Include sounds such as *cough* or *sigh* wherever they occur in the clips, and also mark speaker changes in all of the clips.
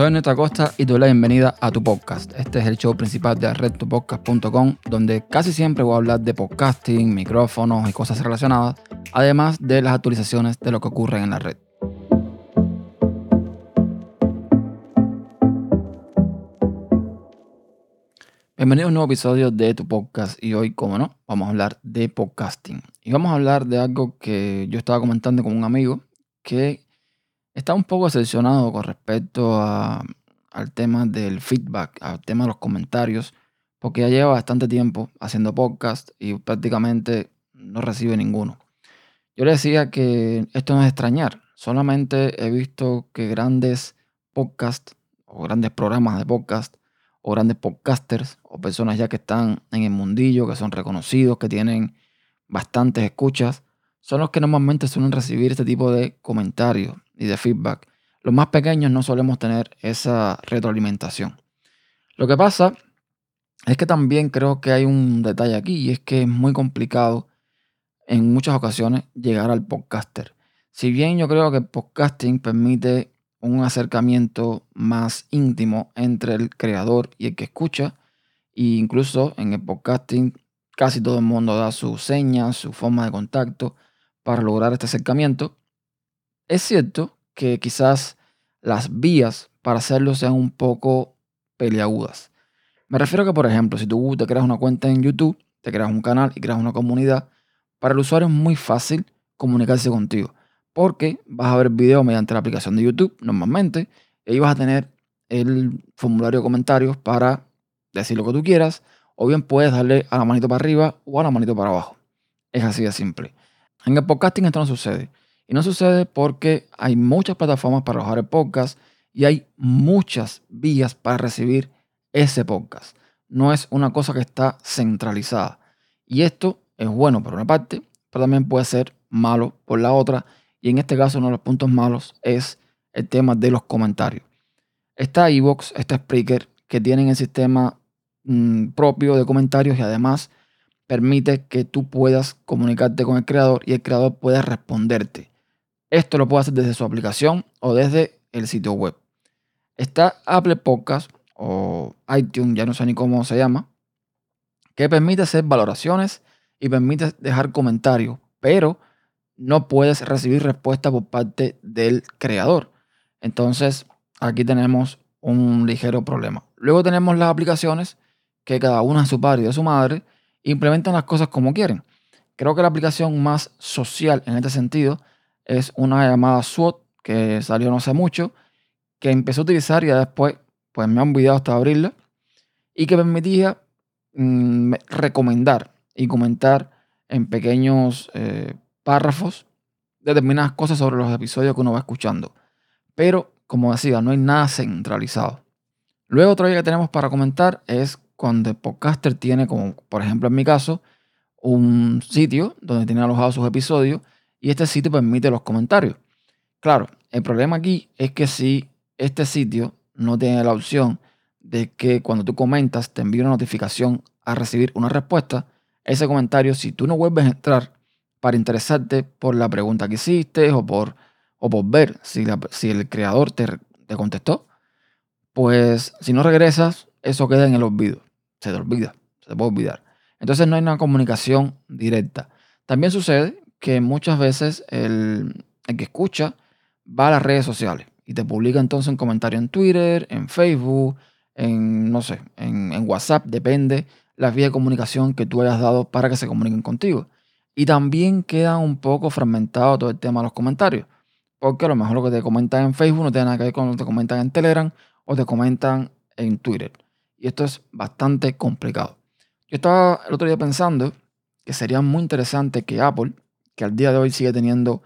Speaker 1: Soy Neto Acosta y doy la bienvenida a tu podcast. Este es el show principal de redtupodcast.com donde casi siempre voy a hablar de podcasting, micrófonos y cosas relacionadas, además de las actualizaciones de lo que ocurre en la red. Bienvenido a un nuevo episodio de tu podcast y hoy, como no, vamos a hablar de podcasting. Y vamos a hablar de algo que yo estaba comentando con un amigo que está un poco decepcionado con respecto al tema del feedback, al tema de los comentarios, porque ya lleva bastante tiempo haciendo podcast y prácticamente no recibe ninguno. Yo le decía que esto no es extrañar, solamente he visto que grandes podcasts o grandes programas de podcast o grandes podcasters o personas ya que están en el mundillo, que son reconocidos, que tienen bastantes escuchas, son los que normalmente suelen recibir este tipo de comentarios y de feedback. Los más pequeños no solemos tener esa retroalimentación. Lo que pasa es que también creo que hay un detalle aquí y es que es muy complicado en muchas ocasiones llegar al podcaster. Si bien yo creo que el podcasting permite un acercamiento más íntimo entre el creador y el que escucha, e incluso en el podcasting casi todo el mundo da sus señas, su forma de contacto para lograr este acercamiento. Es cierto que quizás las vías para hacerlo sean un poco peleagudas. Me refiero a que, por ejemplo, si tú te creas una cuenta en YouTube, te creas un canal y creas una comunidad, para el usuario es muy fácil comunicarse contigo. Porque vas a ver videos mediante la aplicación de YouTube normalmente y vas a tener el formulario de comentarios para decir lo que tú quieras o bien puedes darle a la manito para arriba o a la manito para abajo. Es así de simple. En el podcasting esto no sucede. Y no sucede porque hay muchas plataformas para alojar el podcast y hay muchas vías para recibir ese podcast. No es una cosa que está centralizada. Y esto es bueno por una parte, pero también puede ser malo por la otra. Y en este caso uno de los puntos malos es el tema de los comentarios. Está Evox, está Spreaker, que tienen el sistema mm, propio de comentarios y además permite que tú puedas comunicarte con el creador y el creador pueda responderte. Esto lo puede hacer desde su aplicación o desde el sitio web. Está Apple Podcast o iTunes, ya no sé ni cómo se llama, que permite hacer valoraciones y permite dejar comentarios, pero no puedes recibir respuesta por parte del creador. Entonces, aquí tenemos un ligero problema. Luego tenemos las aplicaciones que cada una de su padre y de su madre implementan las cosas como quieren. Creo que la aplicación más social en este sentido es una llamada SWOT que salió no hace mucho, que empecé a utilizar y después pues me han olvidado hasta abrirla y que permitía mm, recomendar y comentar en pequeños eh, párrafos determinadas cosas sobre los episodios que uno va escuchando. Pero, como decía, no hay nada centralizado. Luego, otra idea que tenemos para comentar es cuando el podcaster tiene, como por ejemplo en mi caso, un sitio donde tiene alojados sus episodios y este sitio permite los comentarios. Claro, el problema aquí es que si este sitio no tiene la opción de que cuando tú comentas te envíe una notificación a recibir una respuesta, ese comentario, si tú no vuelves a entrar para interesarte por la pregunta que hiciste o por, o por ver si, si el creador te, te contestó, pues si no regresas, eso queda en el olvido. Se te olvida, se te puede olvidar. Entonces no hay una comunicación directa. También sucede que muchas veces el, que escucha va a las redes sociales y te publica entonces un comentario en Twitter, en Facebook, en, no sé, en, en WhatsApp, depende la vía de comunicación que tú hayas dado para que se comuniquen contigo. Y también queda un poco fragmentado todo el tema de los comentarios. Porque a lo mejor lo que te comentan en Facebook no tiene nada que ver con lo que te comentan en Telegram o te comentan en Twitter. Y esto es bastante complicado. Yo estaba el otro día pensando que sería muy interesante que Apple que al día de hoy sigue teniendo,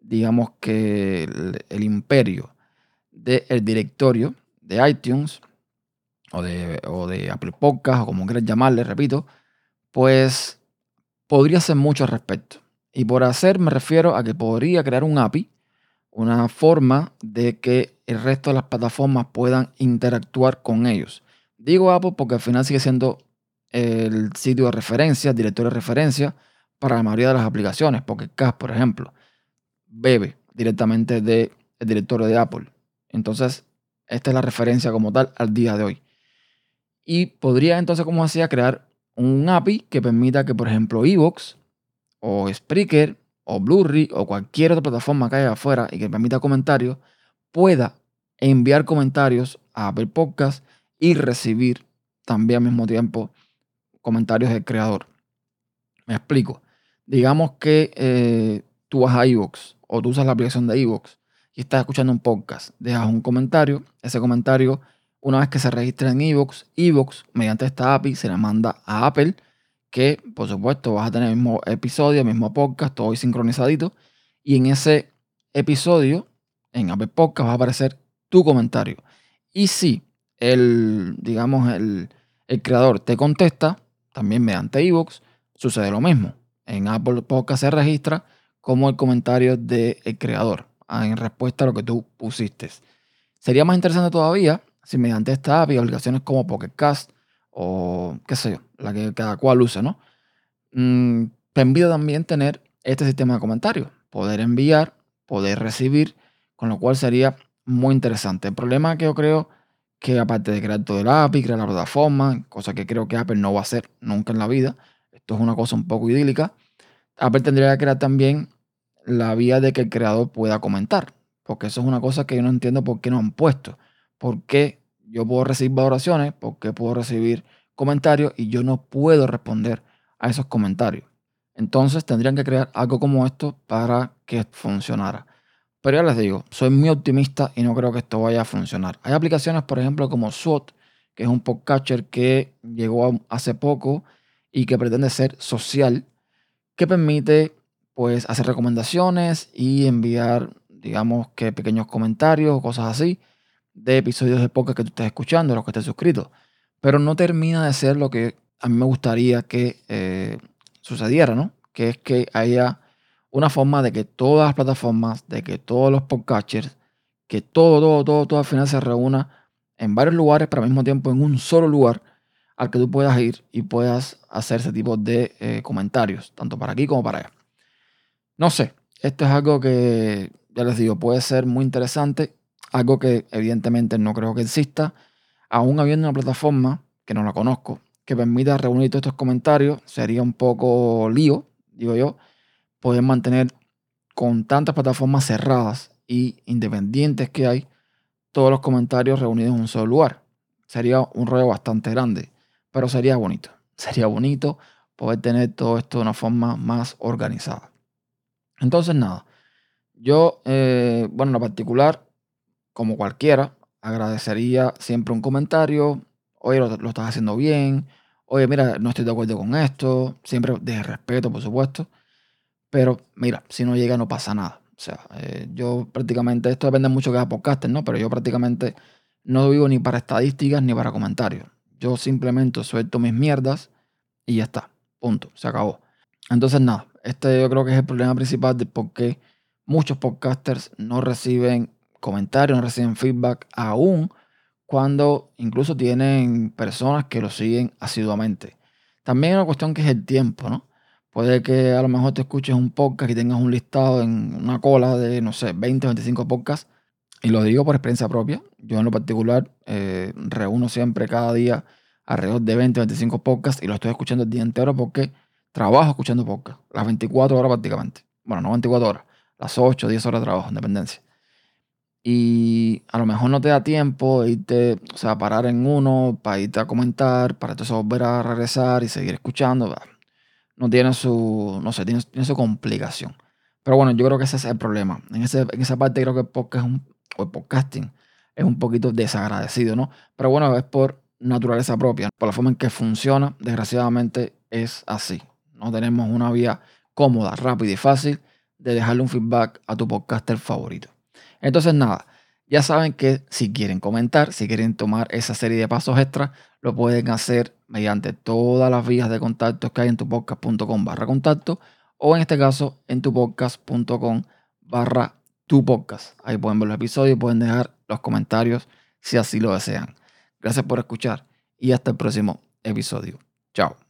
Speaker 1: digamos que el, imperio del directorio de iTunes o de, o de Apple Podcast o como quieras llamarle, repito, pues podría hacer mucho al respecto. Y por hacer me refiero a que podría crear un API, una forma de que el resto de las plataformas puedan interactuar con ellos. Digo Apple porque al final sigue siendo el sitio de referencia, el directorio de referencia para la mayoría de las aplicaciones, porque CAS, por ejemplo, bebe directamente del directorio de Apple. Entonces, Esta es la referencia como tal al día de hoy. Y podría entonces, como hacía, crear un API que permita que, por ejemplo, Evox o Spreaker o Blu-ray o cualquier otra plataforma que haya afuera y que permita comentarios, pueda enviar comentarios a Apple Podcast y recibir también al mismo tiempo comentarios del creador. Me explico. Digamos que eh, tú vas a iVoox o tú usas la aplicación de iVoox y estás escuchando un podcast, dejas un comentario, ese comentario, una vez que se registra en iVoox, iVoox, mediante esta API, se le manda a Apple, que por supuesto vas a tener el mismo episodio, el mismo podcast, todo sincronizadito, y en ese episodio, en Apple Podcast, va a aparecer tu comentario. Y si el, digamos, el, el creador te contesta, también mediante iVoox, sucede lo mismo. En Apple Podcast se registra como el comentario del creador ah, en respuesta a lo que tú pusiste. Sería más interesante todavía si mediante esta API, aplicaciones como Pocket Cast o qué sé yo, la que cada cual use, ¿no? Mm, permite también tener este sistema de comentarios, poder enviar, poder recibir, con lo cual sería muy interesante. El problema que yo creo que aparte de crear todo el API, crear la plataforma, cosa que creo que Apple no va a hacer nunca en la vida, esto es una cosa un poco idílica, Apple tendría que crear también la vía de que el creador pueda comentar, porque eso es una cosa que yo no entiendo por qué no han puesto. ¿Por qué yo puedo recibir valoraciones? ¿Por qué puedo recibir comentarios y yo no puedo responder a esos comentarios? Entonces tendrían que crear algo como esto para que funcionara. Pero ya les digo, soy muy optimista y no creo que esto vaya a funcionar. Hay aplicaciones, por ejemplo, como SWOT, que es un podcatcher que llegó hace poco y que pretende ser social, que permite pues hacer recomendaciones y enviar, digamos que pequeños comentarios o cosas así de episodios de podcast que tú estés escuchando, los que estés suscrito. Pero no termina de ser lo que a mí me gustaría que eh, sucediera, ¿no? Que es que haya una forma de que todas las plataformas, de que todos los podcasters, que todo, todo, todo, todo al final se reúna en varios lugares, pero al mismo tiempo en un solo lugar al que tú puedas ir y puedas hacer ese tipo de eh, comentarios, tanto para aquí como para allá. No sé, esto es algo que, ya les digo, puede ser muy interesante, algo que evidentemente no creo que exista, aún habiendo una plataforma, que no la conozco, que permita reunir todos estos comentarios, sería un poco lío, digo yo, poder mantener con tantas plataformas cerradas y independientes que hay, todos los comentarios reunidos en un solo lugar. Sería un rollo bastante grande, pero sería bonito. *laughs* Sería bonito poder tener todo esto de una forma más organizada. Entonces, nada, yo, eh, bueno, en particular, como cualquiera, agradecería siempre un comentario. Oye, lo, lo, estás haciendo bien. Oye, mira, no estoy de acuerdo con esto. Siempre de respeto, por supuesto. Pero mira, si no llega no pasa nada. O sea, eh, yo prácticamente, esto depende mucho de cada podcaster, ¿no? Pero yo prácticamente no vivo ni para estadísticas ni para comentarios. Yo simplemente suelto mis mierdas y ya está. Punto. Se acabó. Entonces, nada, este yo creo que es el problema principal de por qué muchos podcasters no reciben comentarios, no reciben feedback aún cuando incluso tienen personas que lo siguen asiduamente. También hay una cuestión que es el tiempo, ¿no? Puede que a lo mejor te escuches un podcast y tengas un listado en una cola de, no sé, 20 o 25 podcasts. Y lo digo por experiencia propia. Yo en lo particular eh, reúno siempre cada día alrededor de 20 o 25 podcasts y lo estoy escuchando el día entero porque trabajo escuchando podcasts. Las 24 horas prácticamente. Bueno, no 24 horas. Las 8 o 10 horas de trabajo en dependencia. Y a lo mejor no te da tiempo de irte, o sea, parar en uno, para irte a comentar, para entonces volver a regresar y seguir escuchando no tiene su, no sé, tiene, su complicación. Pero bueno, yo creo que ese es el problema. En, ese, en esa parte creo que el podcast o el podcasting es un poquito desagradecido, ¿no? Pero bueno, es por naturaleza propia, por la forma en que funciona, desgraciadamente es así. No tenemos una vía cómoda, rápida y fácil de dejarle un feedback a tu podcaster favorito. Entonces, nada, ya saben que si quieren comentar, si quieren tomar esa serie de pasos extra, lo pueden hacer mediante todas las vías de contacto que hay en tupodcast.com barra contacto o en este caso en tupodcast.com barra tu podcast. Ahí pueden ver los episodios pueden dejar los comentarios si así lo desean. Gracias por escuchar y hasta el próximo episodio. Chao.